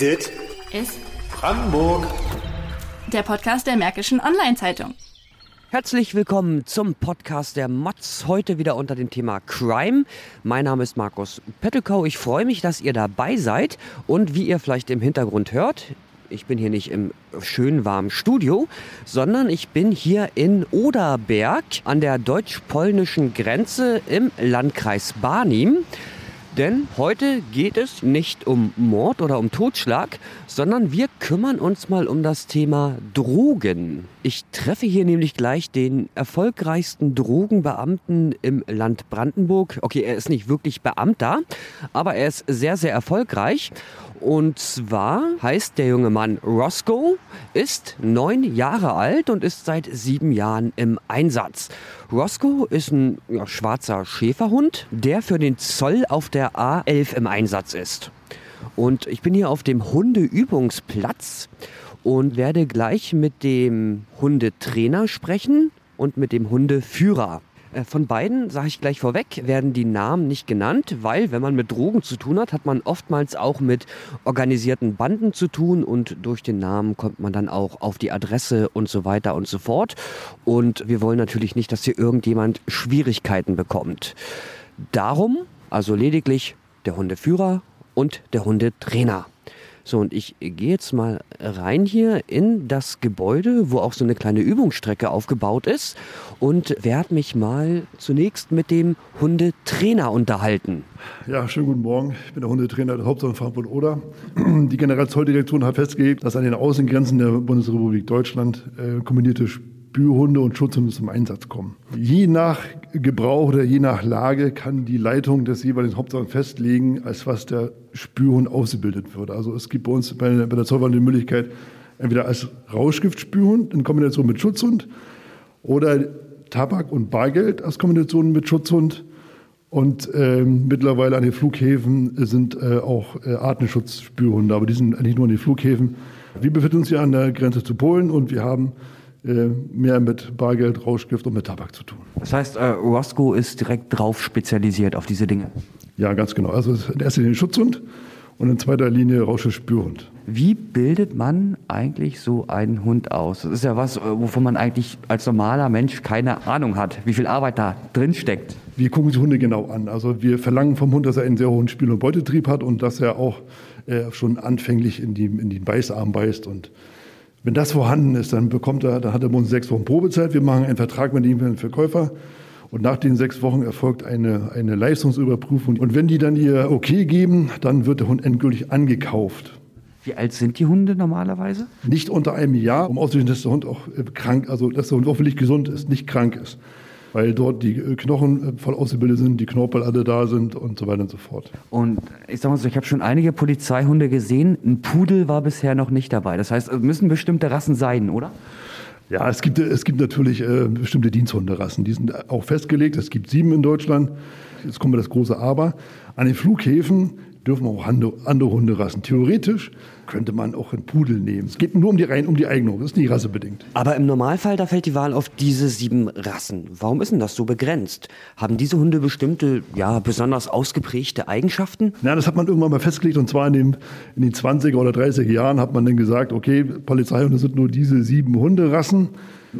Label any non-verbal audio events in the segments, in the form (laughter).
Dit ist Brandenburg. der Podcast der Märkischen Online-Zeitung. Herzlich willkommen zum Podcast der Mods. Heute wieder unter dem Thema Crime. Mein Name ist Markus Pettelkau. Ich freue mich, dass ihr dabei seid. Und wie ihr vielleicht im Hintergrund hört, ich bin hier nicht im schön warmen Studio, sondern ich bin hier in Oderberg an der deutsch-polnischen Grenze im Landkreis Barnim. Denn heute geht es nicht um Mord oder um Totschlag, sondern wir kümmern uns mal um das Thema Drogen. Ich treffe hier nämlich gleich den erfolgreichsten Drogenbeamten im Land Brandenburg. Okay, er ist nicht wirklich Beamter, aber er ist sehr, sehr erfolgreich. Und zwar heißt der junge Mann Roscoe, ist neun Jahre alt und ist seit sieben Jahren im Einsatz. Roscoe ist ein ja, schwarzer Schäferhund, der für den Zoll auf der A11 im Einsatz ist. Und ich bin hier auf dem Hundeübungsplatz und werde gleich mit dem Hundetrainer sprechen und mit dem Hundeführer. Äh, Von beiden, sage ich gleich vorweg, werden die Namen nicht genannt, weil wenn man mit Drogen zu tun hat, hat man oftmals auch mit organisierten Banden zu tun und durch den Namen kommt man dann auch auf die Adresse und so weiter und so fort. Und wir wollen natürlich nicht, dass hier irgendjemand Schwierigkeiten bekommt. Darum also lediglich der Hundeführer und der Hundetrainer. So, und ich gehe jetzt mal rein hier in das Gebäude, wo auch so eine kleine Übungsstrecke aufgebaut ist und werde mich mal zunächst mit dem Hundetrainer unterhalten. Ja, schönen guten Morgen. Ich bin der Hundetrainer der Hauptsache Frankfurt-Oder. (clears throat) Die Generalzolldirektion hat festgelegt, dass an den Außengrenzen der Bundesrepublik Deutschland äh, kombinierte Spürhunde und Schutzhunde zum Einsatz kommen. Je nach Gebrauch oder je nach Lage kann die Leitung des jeweiligen Hauptsachen festlegen, als was der Spürhund ausgebildet wird. Also es gibt bei uns bei, bei der Zollwahl die Möglichkeit, entweder als Rauschgiftspürhund in Kombination mit Schutzhund oder Tabak und Bargeld als Kombination mit Schutzhund. Und ähm, mittlerweile an den Flughäfen sind äh, auch äh, Artenschutzspürhunde, aber die sind eigentlich nur an den Flughäfen. Wir befinden uns hier an der Grenze zu Polen und wir haben mehr mit Bargeld, Rauschgift und mit Tabak zu tun. Das heißt, äh, Roscoe ist direkt drauf spezialisiert auf diese Dinge. Ja, ganz genau. Also in erster Linie Schutzhund und in zweiter Linie Rauschgiftspürhund. Wie bildet man eigentlich so einen Hund aus? Das ist ja was, äh, wovon man eigentlich als normaler Mensch keine Ahnung hat, wie viel Arbeit da drin steckt. Wir gucken die Hunde genau an. Also wir verlangen vom Hund, dass er einen sehr hohen Spiel- und Beutetrieb hat und dass er auch äh, schon anfänglich in, die, in den Beißarm beißt. Und wenn das vorhanden ist, dann bekommt er, dann hat er bei uns sechs Wochen Probezeit. Wir machen einen Vertrag mit ihm für den Verkäufer. Und nach den sechs Wochen erfolgt eine, eine Leistungsüberprüfung. Und wenn die dann ihr Okay geben, dann wird der Hund endgültig angekauft. Wie alt sind die Hunde normalerweise? Nicht unter einem Jahr, um auszuschließen, dass der Hund auch äh, krank, also dass der Hund hoffentlich gesund ist, nicht krank ist. Weil dort die äh, Knochen äh, voll ausgebildet sind, die Knorpel alle da sind und so weiter und so fort. Und ich sag mal so, ich habe schon einige Polizeihunde gesehen. Ein Pudel war bisher noch nicht dabei. Das heißt, es müssen bestimmte Rassen sein, oder? Ja, es gibt, es gibt natürlich äh, bestimmte Diensthunderassen. Die sind auch festgelegt. Es gibt sieben in Deutschland. Jetzt kommt das große Aber. An den Flughäfen dürfen auch andere, Hunderassen. Theoretisch könnte man auch einen Pudel nehmen. Es geht nur um die, rein, um die Eignung. Das ist nicht rassebedingt. Aber im Normalfall, da fällt die Wahl auf diese sieben Rassen. Warum ist denn das so begrenzt? Haben diese Hunde bestimmte, ja, besonders ausgeprägte Eigenschaften? Ja, das hat man irgendwann mal festgelegt und zwar in den, in den 20er oder 30er Jahren hat man dann gesagt, okay, Polizeihunde sind nur diese sieben Hunderassen.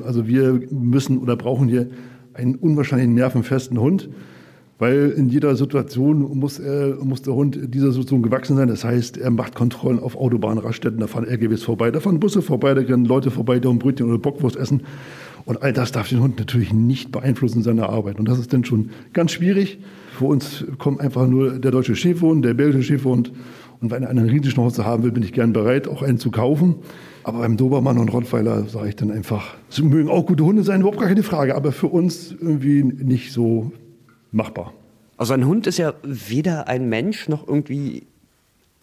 Also wir müssen oder brauchen hier einen unwahrscheinlich nervenfesten Hund, weil in jeder Situation muss, er, muss der Hund dieser Situation gewachsen sein. Das heißt, er macht Kontrollen auf Autobahnraststätten, da fahren LKWs vorbei, da fahren Busse vorbei, da rennen Leute vorbei, die ein Brötchen oder Bockwurst essen. Und all das darf den Hund natürlich nicht beeinflussen in seiner Arbeit. Und das ist dann schon ganz schwierig. Für uns kommt einfach nur der deutsche Schäferhund, der belgische Schäferhund. Und wenn einer einen Riesenschnauze haben will, bin ich gern bereit, auch einen zu kaufen. Aber beim Dobermann und Rottweiler sage ich dann einfach, es mögen auch gute Hunde sein, überhaupt gar keine Frage, aber für uns irgendwie nicht so machbar. Also ein Hund ist ja weder ein Mensch noch irgendwie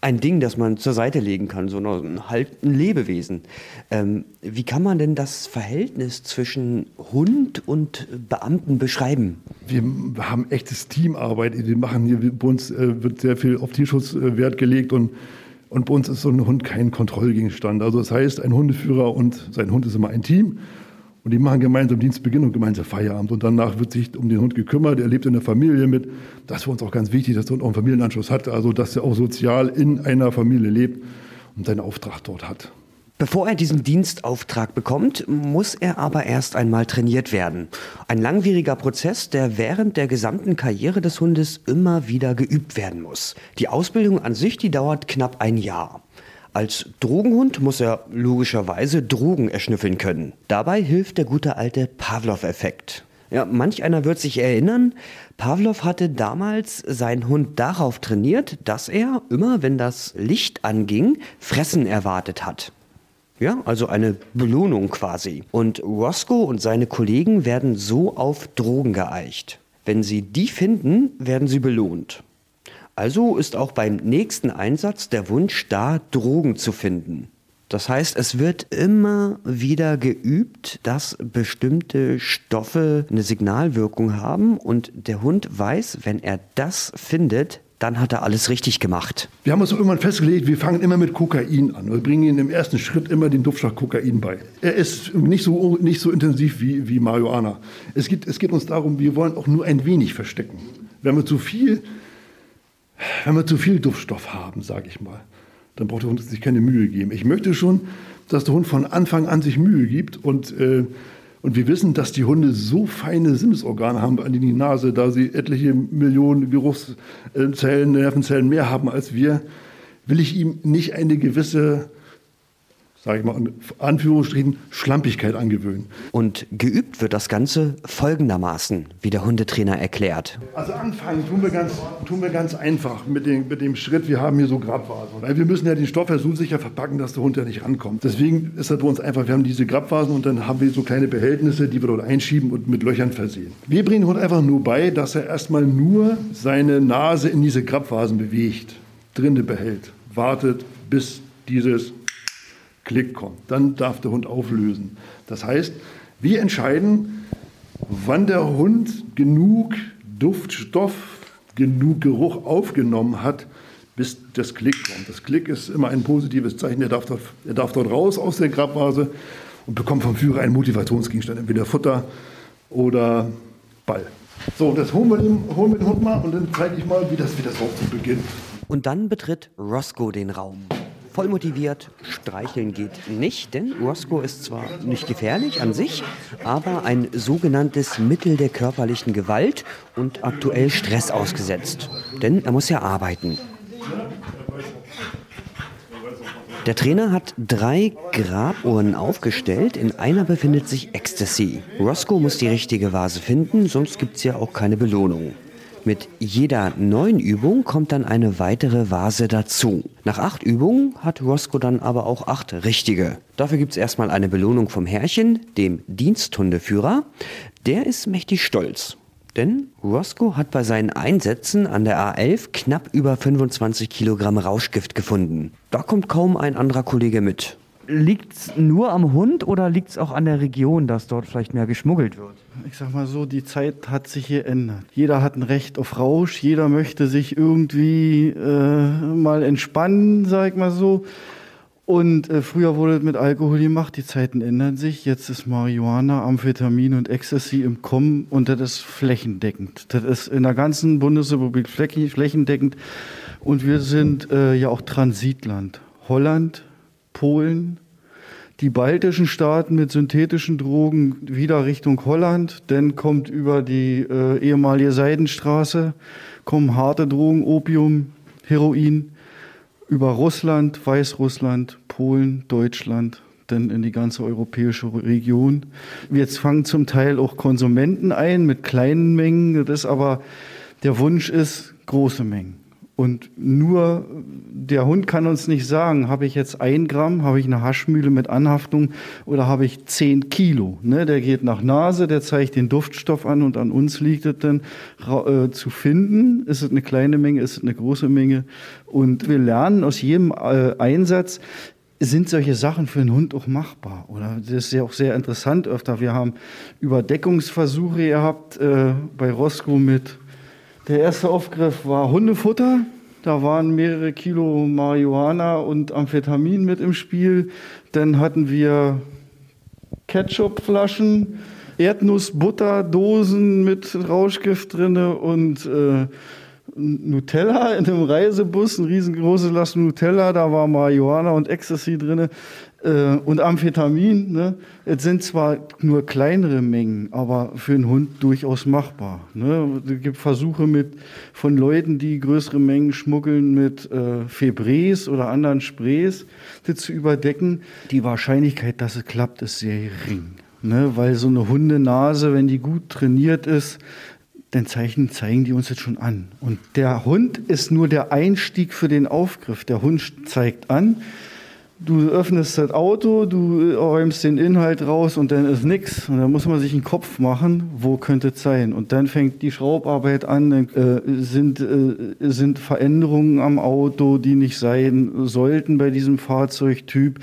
ein Ding, das man zur Seite legen kann, sondern halt ein Lebewesen. Ähm, wie kann man denn das Verhältnis zwischen Hund und Beamten beschreiben? Wir haben echtes Teamarbeit. Wir machen hier, bei uns äh, wird sehr viel auf Tierschutz äh, Wert gelegt und, und bei uns ist so ein Hund kein Kontrollgegenstand. Also das heißt, ein Hundeführer und sein Hund ist immer ein Team. Und die machen gemeinsam Dienstbeginn und gemeinsam Feierabend. Und danach wird sich um den Hund gekümmert. Er lebt in der Familie mit. Das ist für uns auch ganz wichtig, dass der Hund auch einen Familienanschluss hat. Also, dass er auch sozial in einer Familie lebt. und seinen Auftrag dort hat. Bevor er diesen Dienstauftrag bekommt, muss er aber erst einmal trainiert werden. Ein langwieriger Prozess, der während der gesamten Karriere des Hundes immer wieder geübt werden muss. Die Ausbildung an sich, die dauert knapp ein Jahr. Als Drogenhund muss er logischerweise Drogen erschnüffeln können. Dabei hilft der gute alte Pavlov-Effekt. Ja, manch einer wird sich erinnern, Pavlov hatte damals seinen Hund darauf trainiert, dass er, immer wenn das Licht anging, Fressen erwartet hat. Ja, also eine Belohnung quasi. Und Roscoe und seine Kollegen werden so auf Drogen geeicht. Wenn sie die finden, werden sie belohnt. Also ist auch beim nächsten Einsatz der Wunsch da, Drogen zu finden. Das heißt, es wird immer wieder geübt, dass bestimmte Stoffe eine Signalwirkung haben und der Hund weiß, wenn er das findet, dann hat er alles richtig gemacht. Wir haben uns irgendwann festgelegt, wir fangen immer mit Kokain an. Wir bringen ihm im ersten Schritt immer den Duftstoff Kokain bei. Er ist nicht so, nicht so intensiv wie, wie Marihuana. Es geht, es geht uns darum, wir wollen auch nur ein wenig verstecken. Wenn wir zu viel, wenn wir zu viel Duftstoff haben, sage ich mal, dann braucht der Hund sich keine Mühe geben. Ich möchte schon, dass der Hund von Anfang an sich Mühe gibt und äh, und wir wissen, dass die Hunde so feine Sinnesorgane haben an die Nase, da sie etliche Millionen Geruchszellen, Nervenzellen mehr haben als wir, will ich ihm nicht eine gewisse sage ich mal, in Anführungsstrichen Schlampigkeit angewöhnen. Und geübt wird das Ganze folgendermaßen, wie der Hundetrainer erklärt. Also anfangen tun wir ganz, tun wir ganz einfach mit dem, mit dem Schritt, wir haben hier so Grabvasen. Wir müssen ja den Stoff ja so sicher verpacken, dass der Hund ja nicht rankommt. Deswegen ist das bei uns einfach, wir haben diese Grabvasen und dann haben wir so kleine Behältnisse, die wir dort einschieben und mit Löchern versehen. Wir bringen den Hund einfach nur bei, dass er erstmal nur seine Nase in diese Grabvasen bewegt, drinne behält, wartet, bis dieses Klick kommt. Dann darf der Hund auflösen. Das heißt, wir entscheiden, wann der Hund genug Duftstoff, genug Geruch aufgenommen hat, bis das Klick kommt. Das Klick ist immer ein positives Zeichen. Er darf dort, er darf dort raus aus der Grabvase und bekommt vom Führer einen Motivationsgegenstand, entweder Futter oder Ball. So, das holen wir, den, holen wir den Hund mal und dann zeige ich mal, wie das, wie das beginnt. Und dann betritt Roscoe den Raum. Voll motiviert, streicheln geht nicht, denn Roscoe ist zwar nicht gefährlich an sich, aber ein sogenanntes Mittel der körperlichen Gewalt und aktuell Stress ausgesetzt. Denn er muss ja arbeiten. Der Trainer hat drei Grabuhren aufgestellt. In einer befindet sich Ecstasy. Roscoe muss die richtige Vase finden, sonst gibt es ja auch keine Belohnung. Mit jeder neuen Übung kommt dann eine weitere Vase dazu. Nach acht Übungen hat Roscoe dann aber auch acht richtige. Dafür gibt es erstmal eine Belohnung vom Herrchen, dem Diensthundeführer. Der ist mächtig stolz. Denn Roscoe hat bei seinen Einsätzen an der A11 knapp über 25 Kilogramm Rauschgift gefunden. Da kommt kaum ein anderer Kollege mit. Liegt es nur am Hund oder liegt es auch an der Region, dass dort vielleicht mehr geschmuggelt wird? Ich sag mal so, die Zeit hat sich geändert. Jeder hat ein Recht auf Rausch, jeder möchte sich irgendwie äh, mal entspannen, sag ich mal so. Und äh, früher wurde es mit Alkohol gemacht, die Zeiten ändern sich. Jetzt ist Marihuana, Amphetamin und Ecstasy im Kommen und das ist flächendeckend. Das ist in der ganzen Bundesrepublik flächendeckend. Und wir sind äh, ja auch Transitland. Holland, Polen, die baltischen Staaten mit synthetischen Drogen wieder Richtung Holland, dann kommt über die äh, ehemalige Seidenstraße, kommen harte Drogen, Opium, Heroin, über Russland, Weißrussland, Polen, Deutschland, dann in die ganze europäische Region. Jetzt fangen zum Teil auch Konsumenten ein mit kleinen Mengen, das aber der Wunsch ist große Mengen. Und nur der Hund kann uns nicht sagen, habe ich jetzt ein Gramm, habe ich eine Haschmühle mit Anhaftung oder habe ich zehn Kilo. Ne? Der geht nach Nase, der zeigt den Duftstoff an und an uns liegt es dann äh, zu finden, ist es eine kleine Menge, ist es eine große Menge. Und wir lernen aus jedem äh, Einsatz, sind solche Sachen für einen Hund auch machbar? Oder das ist ja auch sehr interessant öfter. Wir haben Überdeckungsversuche gehabt äh, bei Roscoe mit der erste Aufgriff war Hundefutter. Da waren mehrere Kilo Marihuana und Amphetamin mit im Spiel. Dann hatten wir Ketchupflaschen, Erdnussbutterdosen mit Rauschgift drinne und äh, Nutella in einem Reisebus, ein riesengroßes Last Nutella, da war Marihuana und Ecstasy drin äh, und Amphetamin. Ne? Es sind zwar nur kleinere Mengen, aber für einen Hund durchaus machbar. Ne? Es gibt Versuche mit, von Leuten, die größere Mengen schmuggeln mit äh, Febres oder anderen Sprays, die zu überdecken. Die Wahrscheinlichkeit, dass es klappt, ist sehr gering. Ne? Weil so eine Hundenase, wenn die gut trainiert ist, dann zeichnen, zeigen die uns jetzt schon an. Und der Hund ist nur der Einstieg für den Aufgriff. Der Hund zeigt an, du öffnest das Auto, du räumst den Inhalt raus und dann ist nichts. Und dann muss man sich einen Kopf machen, wo könnte es sein. Und dann fängt die Schraubarbeit an, dann äh, sind, äh, sind Veränderungen am Auto, die nicht sein sollten bei diesem Fahrzeugtyp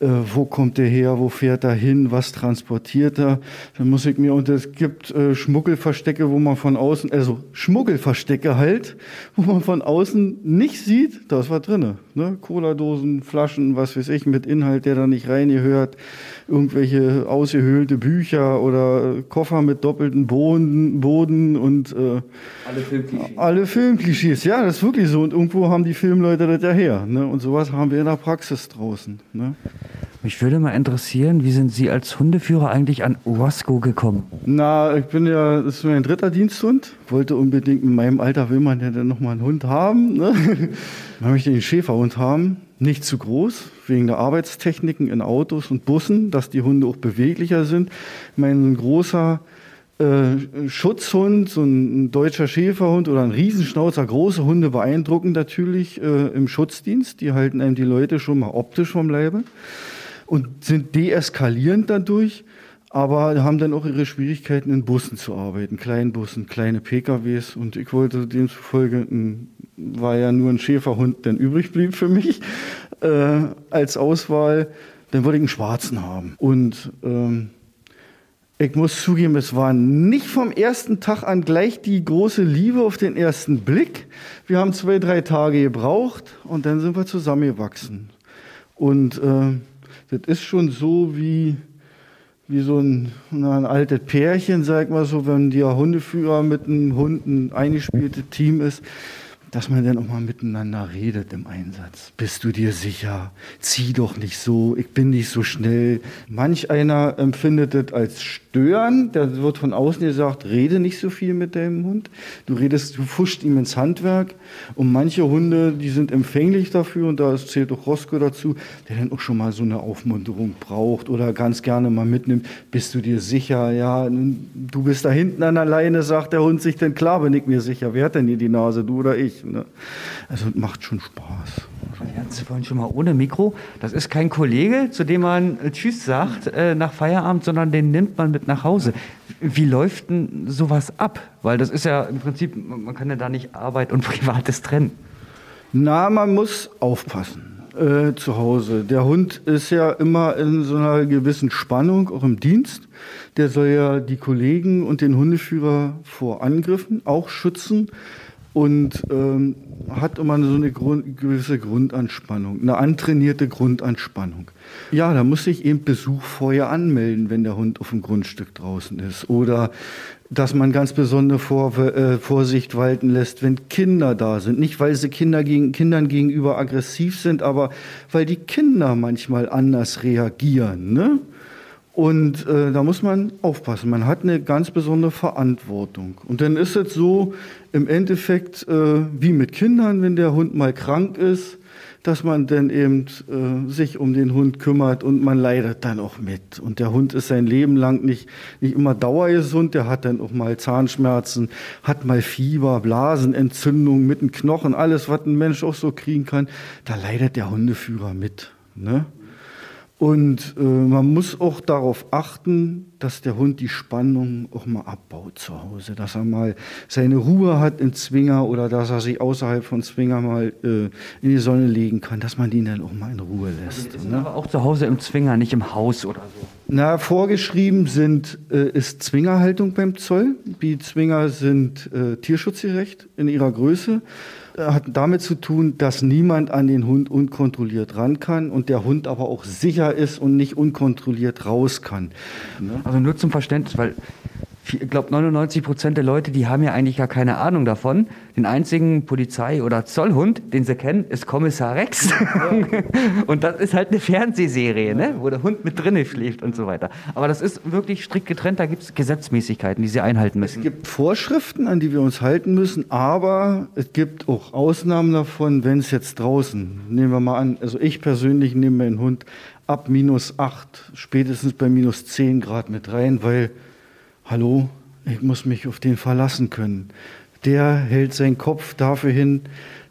äh, wo kommt der her, wo fährt er hin, was transportiert er. Dann muss ich mir, und es gibt äh, Schmuggelverstecke, wo man von außen, also Schmuggelverstecke halt, (laughs) wo man von außen nicht sieht, da ist was drin. Ne? Cola-Dosen, Flaschen, was weiß ich, mit Inhalt, der da nicht reingehört irgendwelche ausgehöhlte Bücher oder Koffer mit doppelten Boden, Boden und äh, alle Filmklischees. Alle Filmklischees, ja, das ist wirklich so. Und irgendwo haben die Filmleute das ja her. Ne? Und sowas haben wir in der Praxis draußen. Ne? Mich würde mal interessieren, wie sind Sie als Hundeführer eigentlich an Roscoe gekommen? Na, ich bin ja, das ist mein dritter Diensthund. Wollte unbedingt, in meinem Alter will man ja dann nochmal einen Hund haben. Ne? (laughs) Man möchte einen Schäferhund haben. Nicht zu groß, wegen der Arbeitstechniken in Autos und Bussen, dass die Hunde auch beweglicher sind. Mein großer äh, Schutzhund, so ein deutscher Schäferhund oder ein Riesenschnauzer, große Hunde beeindrucken natürlich äh, im Schutzdienst. Die halten einem die Leute schon mal optisch vom Leibe und sind deeskalierend dadurch, aber haben dann auch ihre Schwierigkeiten in Bussen zu arbeiten, kleinen Bussen, kleine PKWs. Und ich wollte demzufolge, war ja nur ein Schäferhund, der übrig blieb für mich äh, als Auswahl, dann wollte ich einen schwarzen haben. Und ähm, ich muss zugeben, es war nicht vom ersten Tag an gleich die große Liebe auf den ersten Blick. Wir haben zwei, drei Tage gebraucht und dann sind wir zusammengewachsen. Und äh, das ist schon so wie, wie so ein, na, ein altes Pärchen, sag mal so, wenn der Hundeführer mit einem Hund ein eingespieltes Team ist dass man dann auch mal miteinander redet im Einsatz. Bist du dir sicher? Zieh doch nicht so, ich bin nicht so schnell. Manch einer empfindet das als Stören, da wird von außen gesagt, rede nicht so viel mit deinem Hund. Du redest, du fuscht ihm ins Handwerk. Und manche Hunde, die sind empfänglich dafür, und da zählt auch Roscoe dazu, der dann auch schon mal so eine Aufmunterung braucht oder ganz gerne mal mitnimmt. Bist du dir sicher? Ja, du bist da hinten an der Leine, sagt der Hund sich, denn klar bin ich mir sicher. Wer hat denn hier die Nase, du oder ich? Ne? Also macht schon Spaß. Das vorhin schon mal ohne Mikro. Das ist kein Kollege, zu dem man äh, Tschüss sagt äh, nach Feierabend, sondern den nimmt man mit nach Hause. Wie läuft denn sowas ab? Weil das ist ja im Prinzip, man kann ja da nicht Arbeit und (laughs) Privates trennen. Na, man muss aufpassen äh, zu Hause. Der Hund ist ja immer in so einer gewissen Spannung, auch im Dienst. Der soll ja die Kollegen und den Hundeführer vor Angriffen auch schützen und ähm, hat immer so eine Grund, gewisse Grundanspannung, eine antrainierte Grundanspannung. Ja, da muss sich eben Besuch vorher anmelden, wenn der Hund auf dem Grundstück draußen ist. Oder dass man ganz besondere Vor äh, Vorsicht walten lässt, wenn Kinder da sind. Nicht, weil sie Kinder gegen, Kindern gegenüber aggressiv sind, aber weil die Kinder manchmal anders reagieren. Ne? Und äh, da muss man aufpassen. Man hat eine ganz besondere Verantwortung. Und dann ist es so, im Endeffekt äh, wie mit Kindern, wenn der Hund mal krank ist, dass man dann eben äh, sich um den Hund kümmert und man leidet dann auch mit. Und der Hund ist sein Leben lang nicht, nicht immer dauergesund, der hat dann auch mal Zahnschmerzen, hat mal Fieber, Blasenentzündung mit den Knochen, alles, was ein Mensch auch so kriegen kann. Da leidet der Hundeführer mit. Ne? Und äh, man muss auch darauf achten, dass der Hund die Spannung auch mal abbaut zu Hause, dass er mal seine Ruhe hat in Zwinger oder dass er sich außerhalb von Zwinger mal äh, in die Sonne legen kann, dass man ihn dann auch mal in Ruhe lässt. Also ne? Aber auch zu Hause im Zwinger, nicht im Haus oder so. Na, vorgeschrieben sind, äh, ist Zwingerhaltung beim Zoll. Die Zwinger sind äh, tierschutzgerecht in ihrer Größe hat damit zu tun, dass niemand an den Hund unkontrolliert ran kann und der Hund aber auch sicher ist und nicht unkontrolliert raus kann. Ne? Also nur zum Verständnis, weil ich glaube 99 Prozent der Leute, die haben ja eigentlich gar keine Ahnung davon. Den einzigen Polizei- oder Zollhund, den sie kennen, ist Kommissar Rex. (laughs) und das ist halt eine Fernsehserie, ne? wo der Hund mit drinnen schläft und so weiter. Aber das ist wirklich strikt getrennt, da gibt es Gesetzmäßigkeiten, die sie einhalten müssen. Es gibt Vorschriften, an die wir uns halten müssen, aber es gibt auch Ausnahmen davon, wenn es jetzt draußen, nehmen wir mal an, also ich persönlich nehme meinen Hund ab minus 8, spätestens bei minus 10 Grad mit rein, weil hallo, ich muss mich auf den verlassen können. Der hält seinen Kopf dafür hin,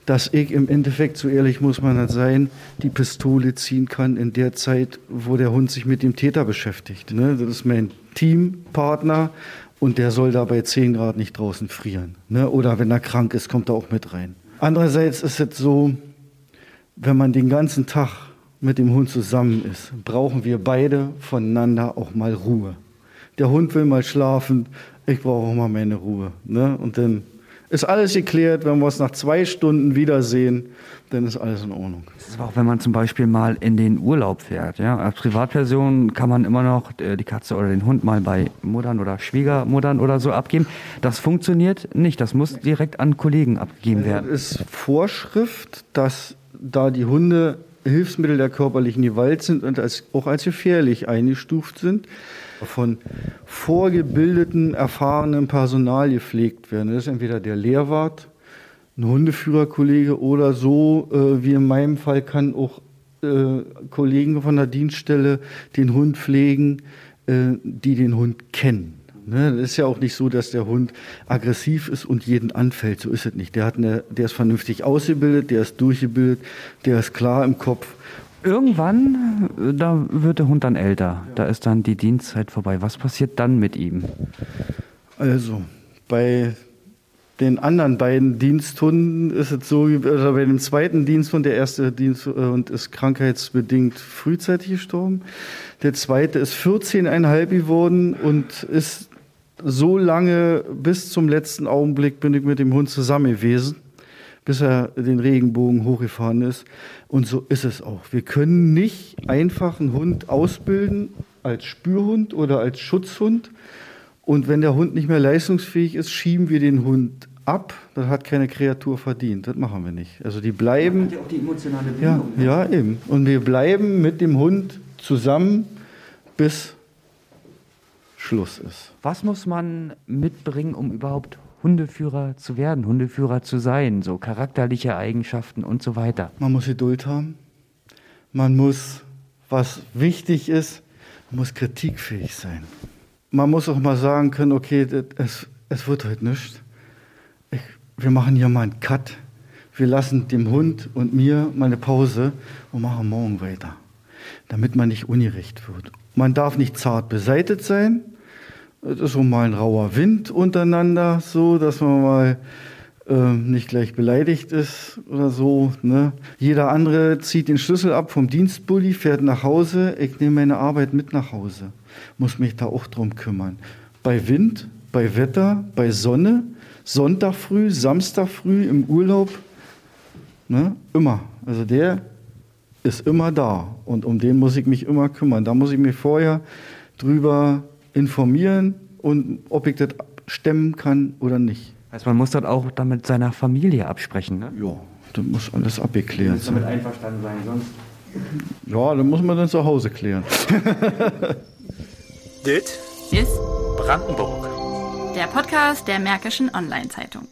dass ich im Endeffekt, so ehrlich muss man das sein, die Pistole ziehen kann in der Zeit, wo der Hund sich mit dem Täter beschäftigt. Ne? Das ist mein Teampartner und der soll da bei 10 Grad nicht draußen frieren. Ne? Oder wenn er krank ist, kommt er auch mit rein. Andererseits ist es so, wenn man den ganzen Tag mit dem Hund zusammen ist, brauchen wir beide voneinander auch mal Ruhe der Hund will mal schlafen, ich brauche auch mal meine Ruhe. Ne? Und dann ist alles geklärt, wenn wir uns nach zwei Stunden wiedersehen, dann ist alles in Ordnung. Das ist auch, wenn man zum Beispiel mal in den Urlaub fährt. Ja? Als Privatperson kann man immer noch äh, die Katze oder den Hund mal bei Muttern oder Schwiegermuttern oder so abgeben. Das funktioniert nicht. Das muss direkt an Kollegen abgegeben werden. Es ist Vorschrift, dass da die Hunde Hilfsmittel der körperlichen Gewalt sind und als, auch als gefährlich eingestuft sind, von vorgebildeten, erfahrenen Personal gepflegt werden. Das ist entweder der Lehrwart, ein Hundeführerkollege oder so, äh, wie in meinem Fall kann auch äh, Kollegen von der Dienststelle den Hund pflegen, äh, die den Hund kennen. Ne? Das ist ja auch nicht so, dass der Hund aggressiv ist und jeden anfällt. So ist es nicht. Der, hat eine, der ist vernünftig ausgebildet, der ist durchgebildet, der ist klar im Kopf irgendwann, äh, da wird der Hund dann älter. Da ist dann die Dienstzeit vorbei. Was passiert dann mit ihm? Also, bei den anderen beiden Diensthunden ist es so, also bei dem zweiten Diensthund, der erste Diensthund ist krankheitsbedingt frühzeitig gestorben. Der zweite ist 14,5 geworden und ist so lange bis zum letzten Augenblick bin ich mit dem Hund zusammen gewesen bis er den Regenbogen hochgefahren ist. Und so ist es auch. Wir können nicht einfach einen Hund ausbilden als Spürhund oder als Schutzhund. Und wenn der Hund nicht mehr leistungsfähig ist, schieben wir den Hund ab. Das hat keine Kreatur verdient. Das machen wir nicht. Also die bleiben. Hat ja auch die emotionale Bindung. Ja, ne? ja, eben. Und wir bleiben mit dem Hund zusammen, bis Schluss ist. Was muss man mitbringen, um überhaupt Hundeführer zu werden, Hundeführer zu sein, so charakterliche Eigenschaften und so weiter. Man muss Geduld haben. Man muss, was wichtig ist, man muss kritikfähig sein. Man muss auch mal sagen können, okay, es, es wird heute nichts. Ich, wir machen hier mal einen Cut. Wir lassen dem Hund und mir mal eine Pause und machen morgen weiter, damit man nicht ungerecht wird. Man darf nicht zart beseitigt sein, es ist so mal ein rauer Wind untereinander, so dass man mal äh, nicht gleich beleidigt ist oder so. Ne? Jeder andere zieht den Schlüssel ab vom Dienstbully, fährt nach Hause. Ich nehme meine Arbeit mit nach Hause, muss mich da auch drum kümmern. Bei Wind, bei Wetter, bei Sonne, Sonntag früh, Samstag früh im Urlaub, ne? immer. Also der ist immer da und um den muss ich mich immer kümmern. Da muss ich mich vorher drüber informieren und ob ich das stemmen kann oder nicht. Also man muss das auch dann mit seiner Familie absprechen, ne? Ja, das muss alles abgeklärt sein. damit einverstanden sein, sonst... Ja, dann muss man dann zu Hause klären. (laughs) Dit ist Brandenburg. Der Podcast der Märkischen Online-Zeitung.